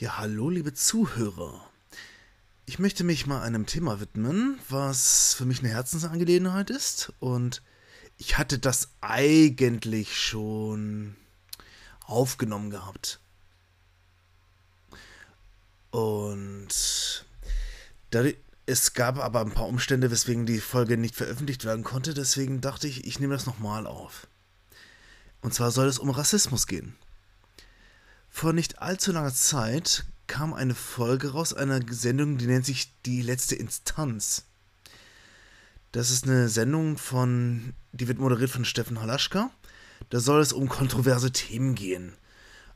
Ja, hallo, liebe Zuhörer. Ich möchte mich mal einem Thema widmen, was für mich eine Herzensangelegenheit ist. Und ich hatte das eigentlich schon aufgenommen gehabt. Und es gab aber ein paar Umstände, weswegen die Folge nicht veröffentlicht werden konnte. Deswegen dachte ich, ich nehme das nochmal auf. Und zwar soll es um Rassismus gehen. Vor nicht allzu langer Zeit kam eine Folge raus einer Sendung, die nennt sich Die letzte Instanz. Das ist eine Sendung von, die wird moderiert von Steffen Halaschka. Da soll es um kontroverse Themen gehen.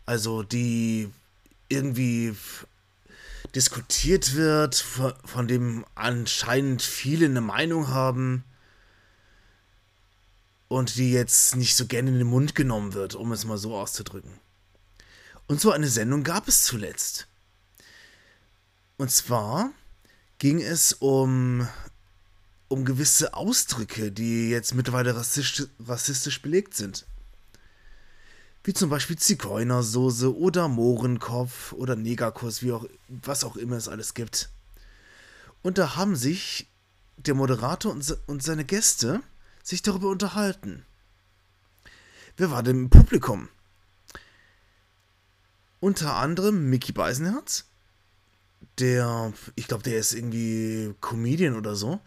Also die irgendwie diskutiert wird, von dem anscheinend viele eine Meinung haben und die jetzt nicht so gerne in den Mund genommen wird, um es mal so auszudrücken. Und so eine Sendung gab es zuletzt. Und zwar ging es um, um gewisse Ausdrücke, die jetzt mittlerweile rassistisch, rassistisch belegt sind. Wie zum Beispiel Zigeunersoße oder Mohrenkopf oder Negerkuss, wie auch, was auch immer es alles gibt. Und da haben sich der Moderator und, und seine Gäste sich darüber unterhalten. Wer war denn im Publikum? Unter anderem Mickey Beisenherz, der, ich glaube, der ist irgendwie Comedian oder so.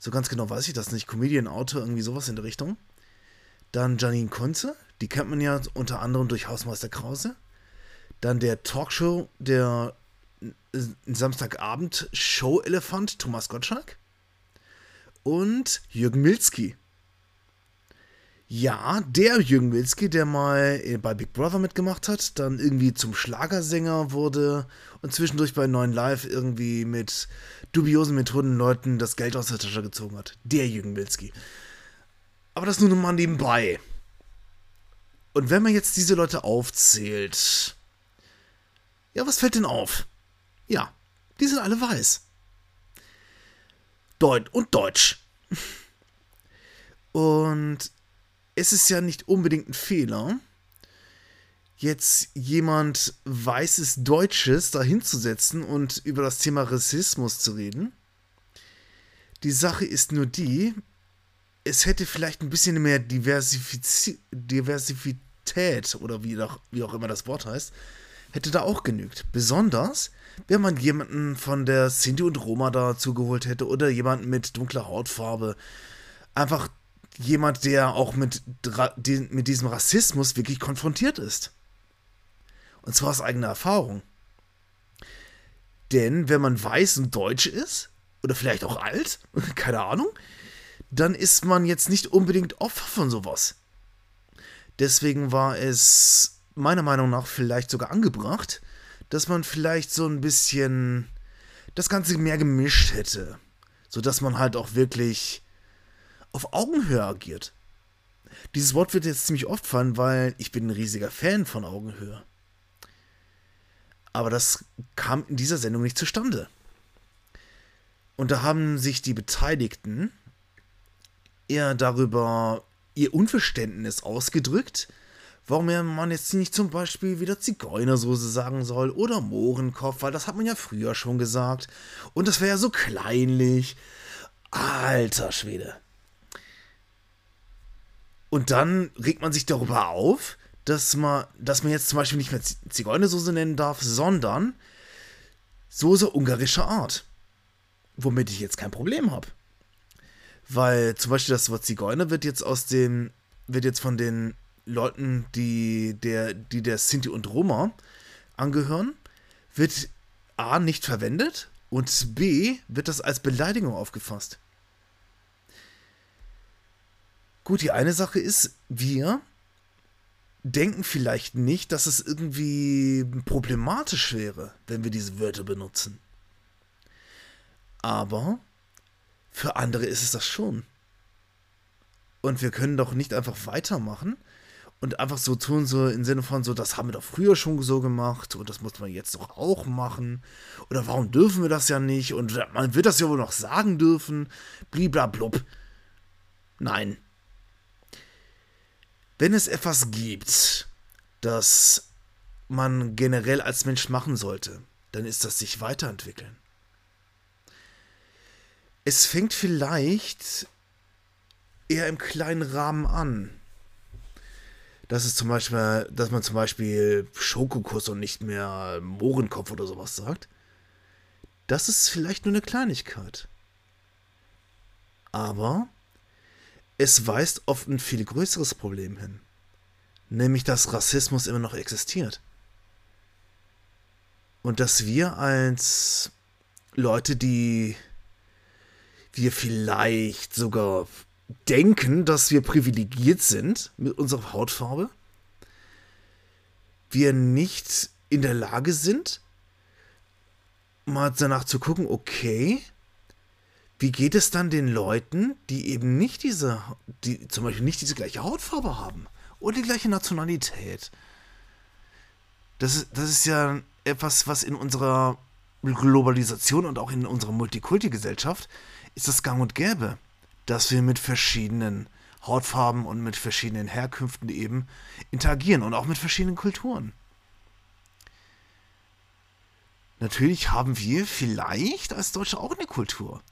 So ganz genau weiß ich das nicht. Comedian, Autor, irgendwie sowas in der Richtung. Dann Janine Kunze, die kennt man ja unter anderem durch Hausmeister Krause. Dann der Talkshow, der Samstagabend Show-Elefant Thomas Gottschalk. Und Jürgen Milzki. Ja, der Jürgen Wilski, der mal äh, bei Big Brother mitgemacht hat, dann irgendwie zum Schlagersänger wurde und zwischendurch bei 9 Live irgendwie mit dubiosen Methoden Leuten das Geld aus der Tasche gezogen hat. Der Jürgen Wilski. Aber das nur mal nebenbei. Und wenn man jetzt diese Leute aufzählt, ja, was fällt denn auf? Ja, die sind alle weiß. Deut und Deutsch. Und es ist ja nicht unbedingt ein Fehler, jetzt jemand weißes Deutsches dahinzusetzen und über das Thema Rassismus zu reden. Die Sache ist nur die, es hätte vielleicht ein bisschen mehr Diversität oder wie auch, wie auch immer das Wort heißt, hätte da auch genügt. Besonders, wenn man jemanden von der Sinti und Roma dazu geholt hätte oder jemanden mit dunkler Hautfarbe. Einfach jemand, der auch mit, mit diesem Rassismus wirklich konfrontiert ist. Und zwar aus eigener Erfahrung. Denn wenn man weiß und deutsch ist, oder vielleicht auch alt, keine Ahnung, dann ist man jetzt nicht unbedingt Opfer von sowas. Deswegen war es meiner Meinung nach vielleicht sogar angebracht, dass man vielleicht so ein bisschen das Ganze mehr gemischt hätte. Sodass man halt auch wirklich auf Augenhöhe agiert. Dieses Wort wird jetzt ziemlich oft fallen, weil ich bin ein riesiger Fan von Augenhöhe. Aber das kam in dieser Sendung nicht zustande. Und da haben sich die Beteiligten eher darüber ihr Unverständnis ausgedrückt, warum man jetzt nicht zum Beispiel wieder Zigeunersoße sagen soll oder Mohrenkopf, weil das hat man ja früher schon gesagt. Und das wäre ja so kleinlich. Alter Schwede. Und dann regt man sich darüber auf, dass man, dass man jetzt zum Beispiel nicht mehr Zigeunersoße nennen darf, sondern Soße ungarischer Art. Womit ich jetzt kein Problem habe. Weil zum Beispiel das Wort Zigeuner wird jetzt aus dem, wird jetzt von den Leuten, die der, die der Sinti und Roma angehören, wird A nicht verwendet und B wird das als Beleidigung aufgefasst. Gut, die eine Sache ist, wir denken vielleicht nicht, dass es irgendwie problematisch wäre, wenn wir diese Wörter benutzen. Aber für andere ist es das schon. Und wir können doch nicht einfach weitermachen und einfach so tun, so im Sinne von so, das haben wir doch früher schon so gemacht und das muss man jetzt doch auch machen. Oder warum dürfen wir das ja nicht? Und man wird das ja wohl noch sagen dürfen. Bliblablub. Nein, wenn es etwas gibt, das man generell als Mensch machen sollte, dann ist das sich weiterentwickeln. Es fängt vielleicht eher im kleinen Rahmen an. Das ist zum Beispiel, dass man zum Beispiel Schokokuss und nicht mehr Mohrenkopf oder sowas sagt. Das ist vielleicht nur eine Kleinigkeit. Aber es weist auf ein viel größeres Problem hin. Nämlich, dass Rassismus immer noch existiert. Und dass wir als Leute, die wir vielleicht sogar denken, dass wir privilegiert sind mit unserer Hautfarbe, wir nicht in der Lage sind, mal danach zu gucken, okay, wie geht es dann den Leuten, die eben nicht diese, die zum Beispiel nicht diese gleiche Hautfarbe haben oder die gleiche Nationalität? Das ist, das ist ja etwas, was in unserer Globalisation und auch in unserer Multikulti-Gesellschaft ist das gang und gäbe, dass wir mit verschiedenen Hautfarben und mit verschiedenen Herkünften eben interagieren und auch mit verschiedenen Kulturen. Natürlich haben wir vielleicht als Deutsche auch eine Kultur.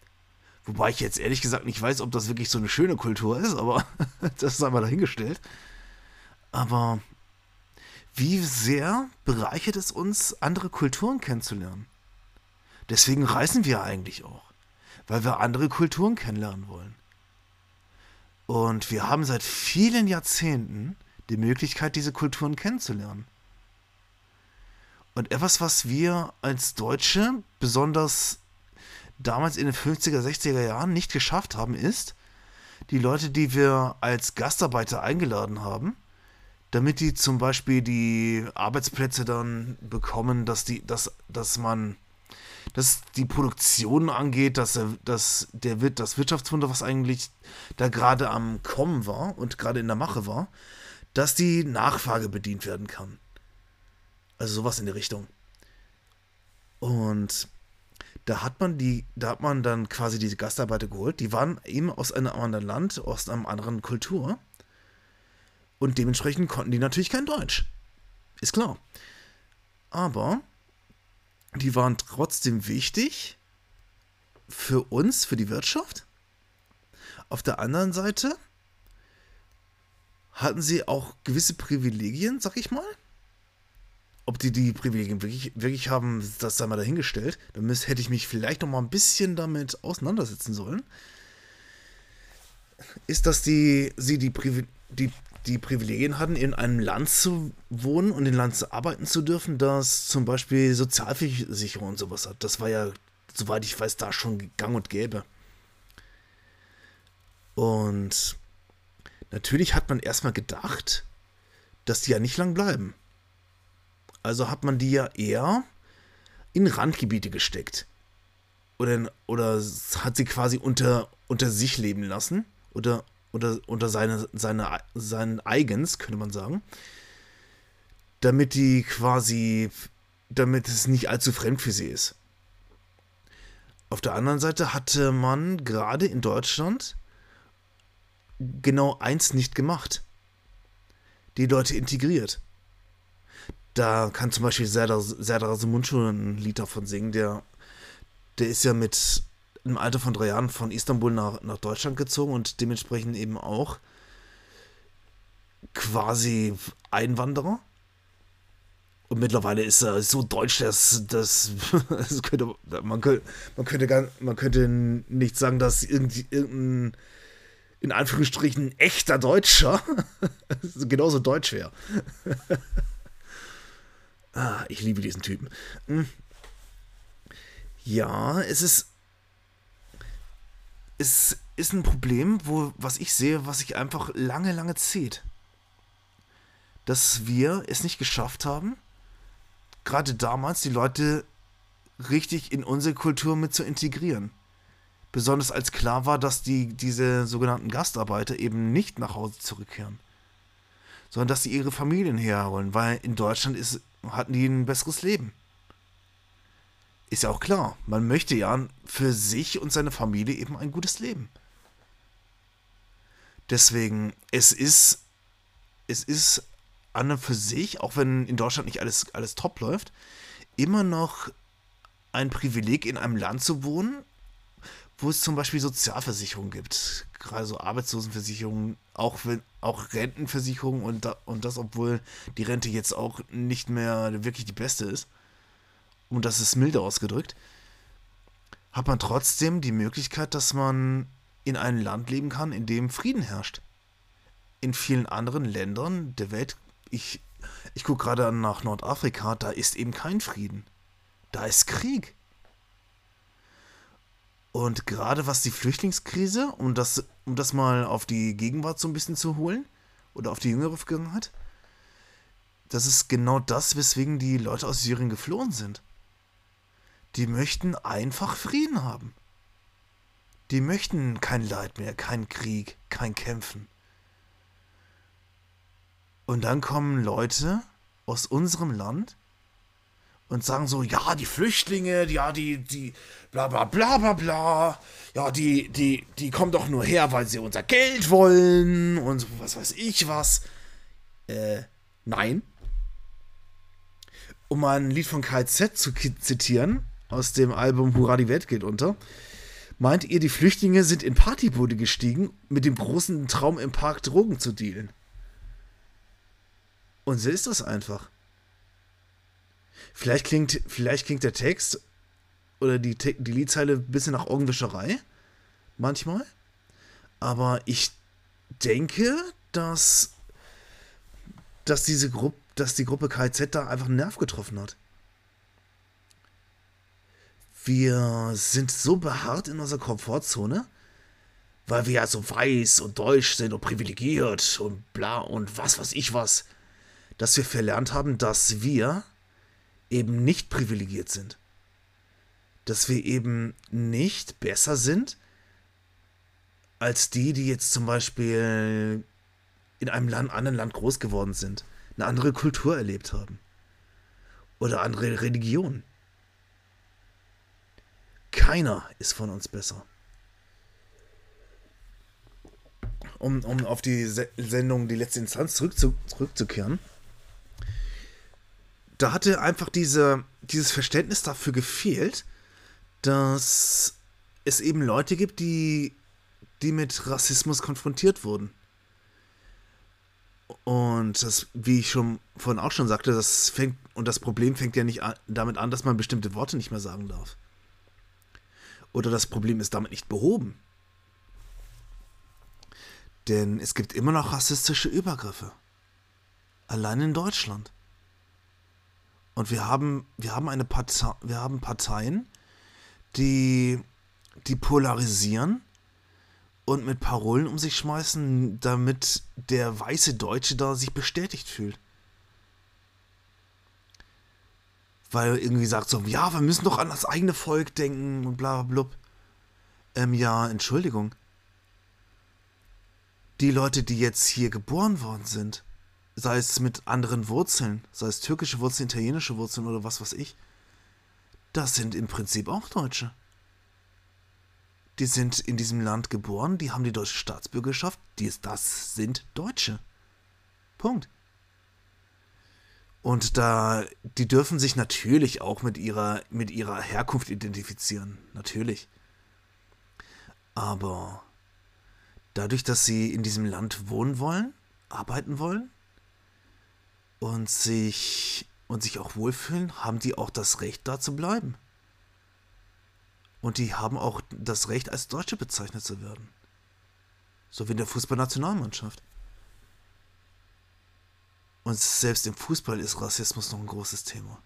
Wobei ich jetzt ehrlich gesagt nicht weiß, ob das wirklich so eine schöne Kultur ist, aber das ist einmal dahingestellt. Aber wie sehr bereichert es uns, andere Kulturen kennenzulernen? Deswegen reisen wir eigentlich auch, weil wir andere Kulturen kennenlernen wollen. Und wir haben seit vielen Jahrzehnten die Möglichkeit, diese Kulturen kennenzulernen. Und etwas, was wir als Deutsche besonders damals in den 50er, 60er Jahren nicht geschafft haben, ist, die Leute, die wir als Gastarbeiter eingeladen haben, damit die zum Beispiel die Arbeitsplätze dann bekommen, dass die, dass, dass man, dass die Produktion angeht, dass, er, dass der, das Wirtschaftswunder, was eigentlich da gerade am Kommen war und gerade in der Mache war, dass die Nachfrage bedient werden kann. Also sowas in die Richtung. Und da hat man die, da hat man dann quasi diese Gastarbeiter geholt. Die waren eben aus einem anderen Land, aus einer anderen Kultur. Und dementsprechend konnten die natürlich kein Deutsch. Ist klar. Aber die waren trotzdem wichtig für uns, für die Wirtschaft. Auf der anderen Seite hatten sie auch gewisse Privilegien, sag ich mal. Ob die die Privilegien wirklich, wirklich haben, das sei mal dahingestellt. Dann müsste, hätte ich mich vielleicht noch mal ein bisschen damit auseinandersetzen sollen. Ist, dass die, sie die, Privi die die Privilegien hatten, in einem Land zu wohnen und in Land zu arbeiten zu dürfen, das zum Beispiel Sozialversicherung und sowas hat. Das war ja, soweit ich weiß, da schon gang und gäbe. Und natürlich hat man erstmal gedacht, dass die ja nicht lang bleiben. Also hat man die ja eher in Randgebiete gesteckt. Oder, oder hat sie quasi unter, unter sich leben lassen. Oder unter, unter seine, seine, seinen Eigens, könnte man sagen. Damit die quasi, damit es nicht allzu fremd für sie ist. Auf der anderen Seite hatte man gerade in Deutschland genau eins nicht gemacht. Die Leute integriert. Da kann zum Beispiel Serdar, Serdar ein Lied davon singen, der, der ist ja mit im Alter von drei Jahren von Istanbul nach, nach Deutschland gezogen und dementsprechend eben auch quasi Einwanderer. Und mittlerweile ist er so deutsch, dass, dass, das könnte, man, könnte, man, könnte gar, man könnte nicht sagen, dass irgendwie irgendein, in Anführungsstrichen, echter Deutscher genauso deutsch wäre. ah, ich liebe diesen Typen. Hm. Ja, es ist es ist ein Problem, wo, was ich sehe, was sich einfach lange, lange zieht. Dass wir es nicht geschafft haben, gerade damals die Leute richtig in unsere Kultur mit zu integrieren. Besonders als klar war, dass die, diese sogenannten Gastarbeiter eben nicht nach Hause zurückkehren, sondern dass sie ihre Familien herholen, weil in Deutschland ist, hatten die ein besseres Leben. Ist ja auch klar, man möchte ja für sich und seine Familie eben ein gutes Leben. Deswegen, es ist, es ist an und für sich, auch wenn in Deutschland nicht alles, alles top läuft, immer noch ein Privileg, in einem Land zu wohnen, wo es zum Beispiel Sozialversicherungen gibt. Gerade so Arbeitslosenversicherungen, auch, wenn, auch Rentenversicherungen und, da, und das, obwohl die Rente jetzt auch nicht mehr wirklich die beste ist. Und das ist milde ausgedrückt. Hat man trotzdem die Möglichkeit, dass man in einem Land leben kann, in dem Frieden herrscht. In vielen anderen Ländern der Welt, ich, ich gucke gerade nach Nordafrika, da ist eben kein Frieden. Da ist Krieg. Und gerade was die Flüchtlingskrise, um das, um das mal auf die Gegenwart so ein bisschen zu holen, oder auf die jüngere Vergangenheit, das ist genau das, weswegen die Leute aus Syrien geflohen sind. Die möchten einfach Frieden haben. Die möchten kein Leid mehr, kein Krieg, kein Kämpfen. Und dann kommen Leute aus unserem Land und sagen so, ja, die Flüchtlinge, ja, die, die, bla bla bla bla bla, ja, die, die, die kommen doch nur her, weil sie unser Geld wollen und was weiß ich was. Äh, nein. Um mal ein Lied von KZ zu zitieren, aus dem Album Hurra, die Welt geht unter, meint ihr, die Flüchtlinge sind in Partybude gestiegen, mit dem großen Traum im Park Drogen zu dealen. Und so ist das einfach. Vielleicht klingt, vielleicht klingt der Text oder die, die Liedzeile ein bisschen nach Augenwischerei. Manchmal. Aber ich denke, dass, dass diese Gruppe, dass die Gruppe KZ da einfach einen Nerv getroffen hat. Wir sind so beharrt in unserer Komfortzone, weil wir ja so weiß und deutsch sind und privilegiert und bla und was weiß ich was, dass wir verlernt haben, dass wir eben nicht privilegiert sind. Dass wir eben nicht besser sind als die, die jetzt zum Beispiel in einem Land, anderen Land groß geworden sind, eine andere Kultur erlebt haben oder andere Religionen. Keiner ist von uns besser. Um, um auf die Sendung Die letzte Instanz zurückzu zurückzukehren da hatte einfach diese, dieses Verständnis dafür gefehlt, dass es eben Leute gibt, die, die mit Rassismus konfrontiert wurden. Und das, wie ich schon vorhin auch schon sagte, das fängt, und das Problem fängt ja nicht an, damit an, dass man bestimmte Worte nicht mehr sagen darf. Oder das Problem ist damit nicht behoben. Denn es gibt immer noch rassistische Übergriffe. Allein in Deutschland. Und wir haben, wir haben eine Partei, wir haben Parteien, die, die polarisieren und mit Parolen um sich schmeißen, damit der weiße Deutsche da sich bestätigt fühlt. Weil irgendwie sagt so, ja, wir müssen doch an das eigene Volk denken und bla bla bla. Ähm, ja, Entschuldigung. Die Leute, die jetzt hier geboren worden sind, sei es mit anderen Wurzeln, sei es türkische Wurzeln, italienische Wurzeln oder was weiß ich, das sind im Prinzip auch Deutsche. Die sind in diesem Land geboren, die haben die deutsche Staatsbürgerschaft, die das sind Deutsche. Punkt. Und da, die dürfen sich natürlich auch mit ihrer, mit ihrer Herkunft identifizieren. Natürlich. Aber dadurch, dass sie in diesem Land wohnen wollen, arbeiten wollen, und sich und sich auch wohlfühlen, haben die auch das Recht, da zu bleiben. Und die haben auch das Recht, als Deutsche bezeichnet zu werden. So wie in der Fußballnationalmannschaft. Und selbst im Fußball ist Rassismus noch ein großes Thema.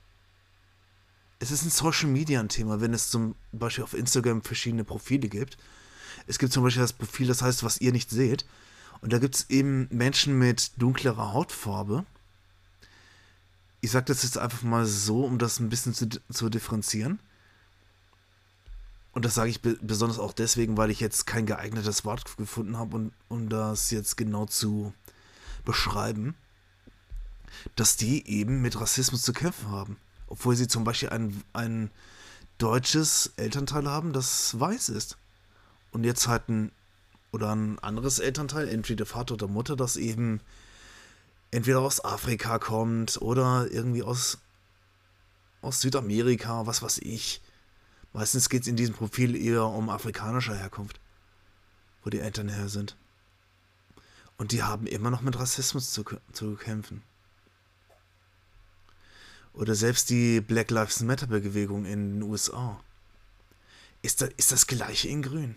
Es ist in Social Media ein Thema, wenn es zum Beispiel auf Instagram verschiedene Profile gibt. Es gibt zum Beispiel das Profil, das heißt, was ihr nicht seht. Und da gibt es eben Menschen mit dunklerer Hautfarbe, ich sage das jetzt einfach mal so, um das ein bisschen zu, zu differenzieren. Und das sage ich be besonders auch deswegen, weil ich jetzt kein geeignetes Wort gefunden habe, und, um das jetzt genau zu beschreiben, dass die eben mit Rassismus zu kämpfen haben. Obwohl sie zum Beispiel ein, ein deutsches Elternteil haben, das weiß ist. Und jetzt halt ein, oder ein anderes Elternteil, entweder Vater oder Mutter, das eben entweder aus Afrika kommt oder irgendwie aus, aus Südamerika, was weiß ich. Meistens geht es in diesem Profil eher um afrikanischer Herkunft, wo die Eltern her sind. Und die haben immer noch mit Rassismus zu, zu kämpfen. Oder selbst die Black Lives Matter Bewegung in den USA. Ist das, ist das gleiche in Grün.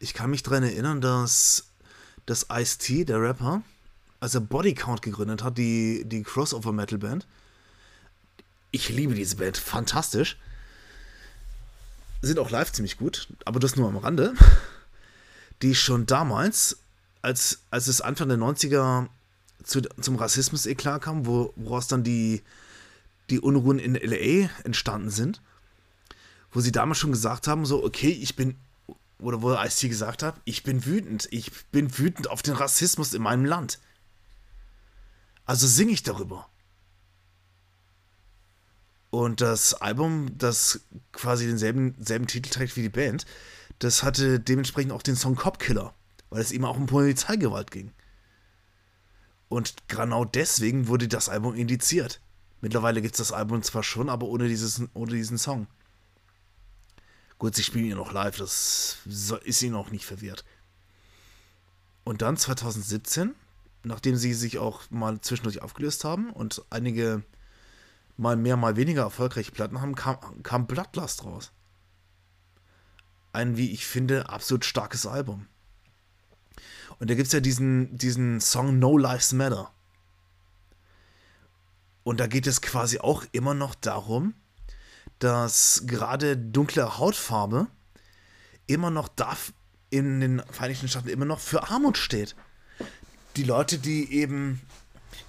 Ich kann mich daran erinnern, dass das Ice-T, der Rapper, als er Bodycount gegründet hat, die, die Crossover-Metal-Band. Ich liebe diese Band, fantastisch. Sind auch live ziemlich gut, aber das nur am Rande. Die schon damals, als, als es Anfang der 90er zu, zum Rassismus-Eklat kam, wo, woraus dann die, die Unruhen in LA entstanden sind, wo sie damals schon gesagt haben, so, okay, ich bin, oder wo Ice-T gesagt hat, ich bin wütend, ich bin wütend auf den Rassismus in meinem Land. Also singe ich darüber. Und das Album, das quasi denselben selben Titel trägt wie die Band, das hatte dementsprechend auch den Song Cop Killer, weil es eben auch um Polizeigewalt ging. Und genau deswegen wurde das Album indiziert. Mittlerweile gibt es das Album zwar schon, aber ohne, dieses, ohne diesen Song. Gut, sie spielen ihn noch live, das ist ihnen auch nicht verwehrt. Und dann 2017 nachdem sie sich auch mal zwischendurch aufgelöst haben und einige mal mehr, mal weniger erfolgreiche Platten haben, kam, kam Bloodlust raus. Ein, wie ich finde, absolut starkes Album. Und da gibt es ja diesen, diesen Song No Lives Matter. Und da geht es quasi auch immer noch darum, dass gerade dunkle Hautfarbe immer noch da in den Vereinigten Staaten immer noch für Armut steht die Leute, die eben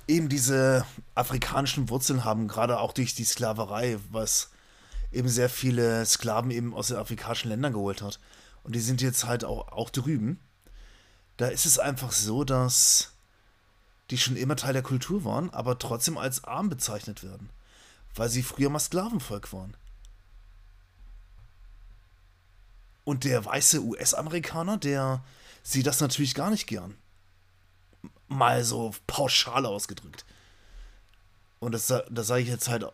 eben diese afrikanischen Wurzeln haben, gerade auch durch die Sklaverei, was eben sehr viele Sklaven eben aus den afrikanischen Ländern geholt hat. Und die sind jetzt halt auch, auch drüben. Da ist es einfach so, dass die schon immer Teil der Kultur waren, aber trotzdem als arm bezeichnet werden, weil sie früher mal Sklavenvolk waren. Und der weiße US-Amerikaner, der sieht das natürlich gar nicht gern mal so pauschal ausgedrückt. Und das, das sage ich jetzt halt,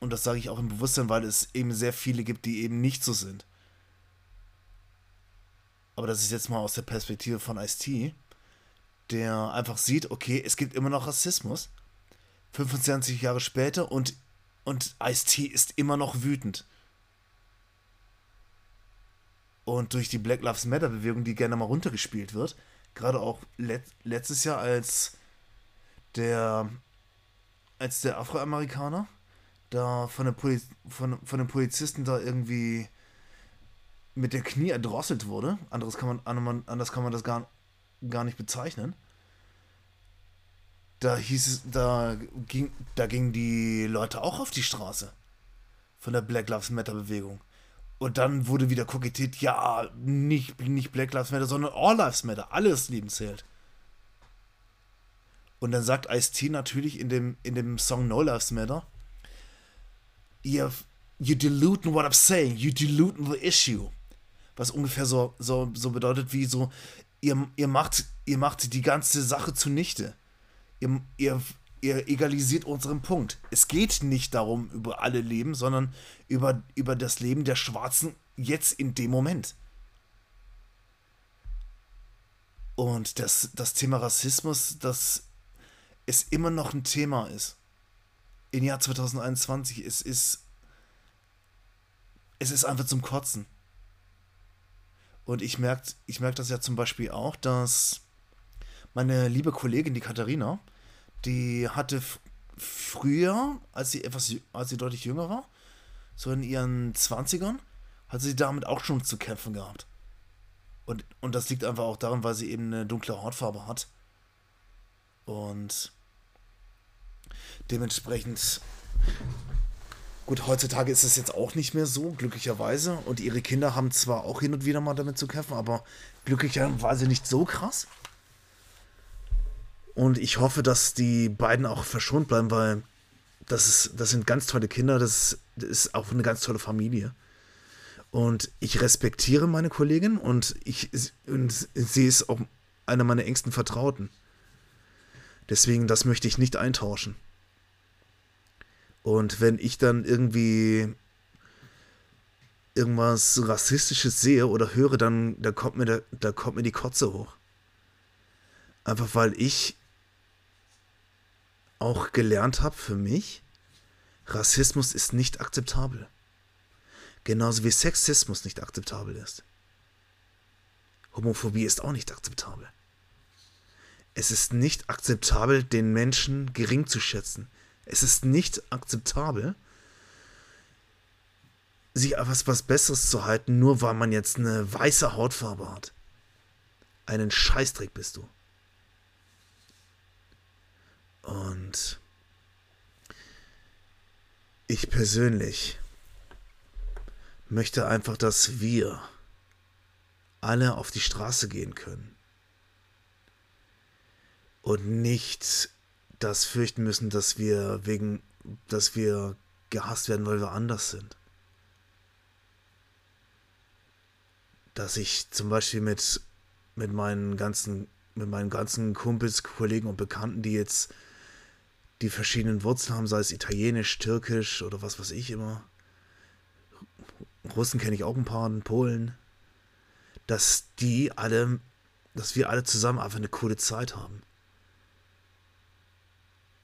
und das sage ich auch im Bewusstsein, weil es eben sehr viele gibt, die eben nicht so sind. Aber das ist jetzt mal aus der Perspektive von Ice-T, der einfach sieht, okay, es gibt immer noch Rassismus. 25 Jahre später und, und Ice-T ist immer noch wütend. Und durch die Black Lives Matter Bewegung, die gerne mal runtergespielt wird, gerade auch let letztes Jahr, als der, als der Afroamerikaner da von, der Poli von, von den Polizisten da irgendwie mit der Knie erdrosselt wurde. Anderes kann man, anders kann man das gar, gar nicht bezeichnen. Da hieß es, da ging, da gingen die Leute auch auf die Straße. Von der Black Lives Matter Bewegung. Und dann wurde wieder kokettiert, ja, nicht, nicht Black Lives Matter, sondern All Lives Matter. Alles Leben zählt. Und dann sagt Ice-T natürlich in dem, in dem Song No Lives Matter, you, you diluting what I'm saying, you diluting the issue. Was ungefähr so, so, so bedeutet wie so, ihr, ihr, macht, ihr macht die ganze Sache zunichte. Ihr, ihr, ihr egalisiert unseren Punkt. Es geht nicht darum, über alle Leben, sondern über, über das Leben der Schwarzen jetzt in dem Moment. Und das, das Thema Rassismus, das es immer noch ein Thema ist. Im Jahr 2021, es ist, es ist einfach zum Kotzen. Und ich merke ich merk das ja zum Beispiel auch, dass meine liebe Kollegin, die Katharina, die hatte früher, als sie etwas, als sie deutlich jünger war, so in ihren 20ern, hat sie damit auch schon zu kämpfen gehabt. Und, und das liegt einfach auch daran, weil sie eben eine dunkle Hautfarbe hat. Und dementsprechend, gut, heutzutage ist es jetzt auch nicht mehr so, glücklicherweise. Und ihre Kinder haben zwar auch hin und wieder mal damit zu kämpfen, aber glücklicherweise nicht so krass. Und ich hoffe, dass die beiden auch verschont bleiben, weil das, ist, das sind ganz tolle Kinder, das, das ist auch eine ganz tolle Familie. Und ich respektiere meine Kollegin und, ich, und sie ist auch einer meiner engsten Vertrauten. Deswegen, das möchte ich nicht eintauschen. Und wenn ich dann irgendwie irgendwas Rassistisches sehe oder höre, dann da kommt, mir da, da kommt mir die Kotze hoch. Einfach weil ich auch gelernt habe für mich, Rassismus ist nicht akzeptabel. Genauso wie Sexismus nicht akzeptabel ist. Homophobie ist auch nicht akzeptabel. Es ist nicht akzeptabel, den Menschen gering zu schätzen. Es ist nicht akzeptabel, sich etwas was Besseres zu halten, nur weil man jetzt eine weiße Hautfarbe hat. Einen Scheißdreck bist du. Und ich persönlich möchte einfach, dass wir alle auf die Straße gehen können. Und nicht das fürchten müssen, dass wir wegen, dass wir gehasst werden, weil wir anders sind. Dass ich zum Beispiel mit, mit meinen ganzen, mit meinen ganzen Kumpels, Kollegen und Bekannten, die jetzt die verschiedenen Wurzeln haben, sei es italienisch, türkisch oder was weiß ich immer. Russen kenne ich auch ein paar, Polen. Dass die alle, dass wir alle zusammen einfach eine coole Zeit haben.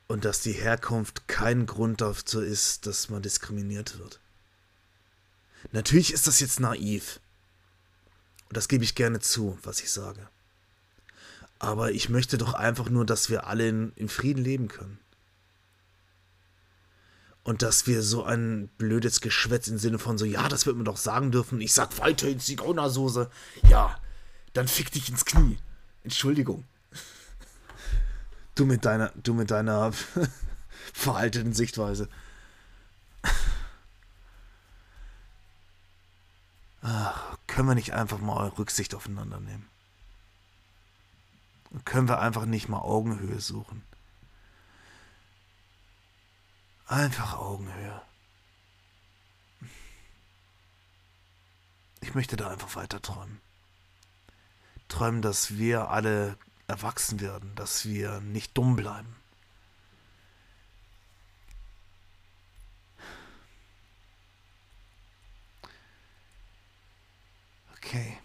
Und dass die Herkunft kein Grund dazu ist, dass man diskriminiert wird. Natürlich ist das jetzt naiv. Und das gebe ich gerne zu, was ich sage. Aber ich möchte doch einfach nur, dass wir alle in, in Frieden leben können. Und dass wir so ein blödes Geschwätz im Sinne von so, ja, das wird man doch sagen dürfen. Ich sag weiter in Zigeunersoße. Ja, dann fick dich ins Knie. Entschuldigung. Du mit deiner, du mit deiner veralteten Sichtweise. Ach, können wir nicht einfach mal Rücksicht aufeinander nehmen? Können wir einfach nicht mal Augenhöhe suchen? Einfach Augenhöhe. Ich möchte da einfach weiter träumen. Träumen, dass wir alle erwachsen werden, dass wir nicht dumm bleiben. Okay.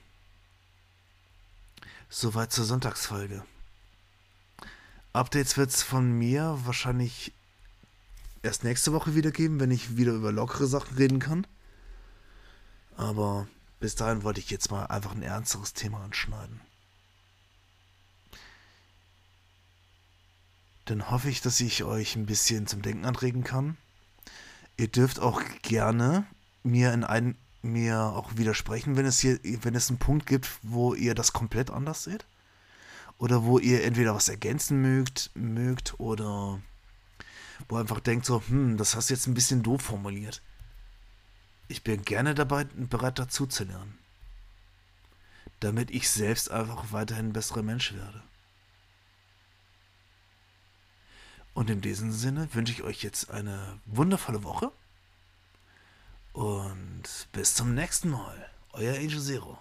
Soweit zur Sonntagsfolge. Updates wird es von mir wahrscheinlich erst nächste Woche wieder geben, wenn ich wieder über lockere Sachen reden kann. Aber bis dahin wollte ich jetzt mal einfach ein ernsteres Thema anschneiden. Dann hoffe ich, dass ich euch ein bisschen zum Denken anregen kann. Ihr dürft auch gerne mir in ein, mir auch widersprechen, wenn es hier, wenn es einen Punkt gibt, wo ihr das komplett anders seht. Oder wo ihr entweder was ergänzen mögt, mögt oder wo einfach denkt so, hm, das hast du jetzt ein bisschen doof formuliert. Ich bin gerne dabei bereit dazu zu lernen. Damit ich selbst einfach weiterhin ein besserer Mensch werde. Und in diesem Sinne wünsche ich euch jetzt eine wundervolle Woche. Und bis zum nächsten Mal. Euer Angel Zero.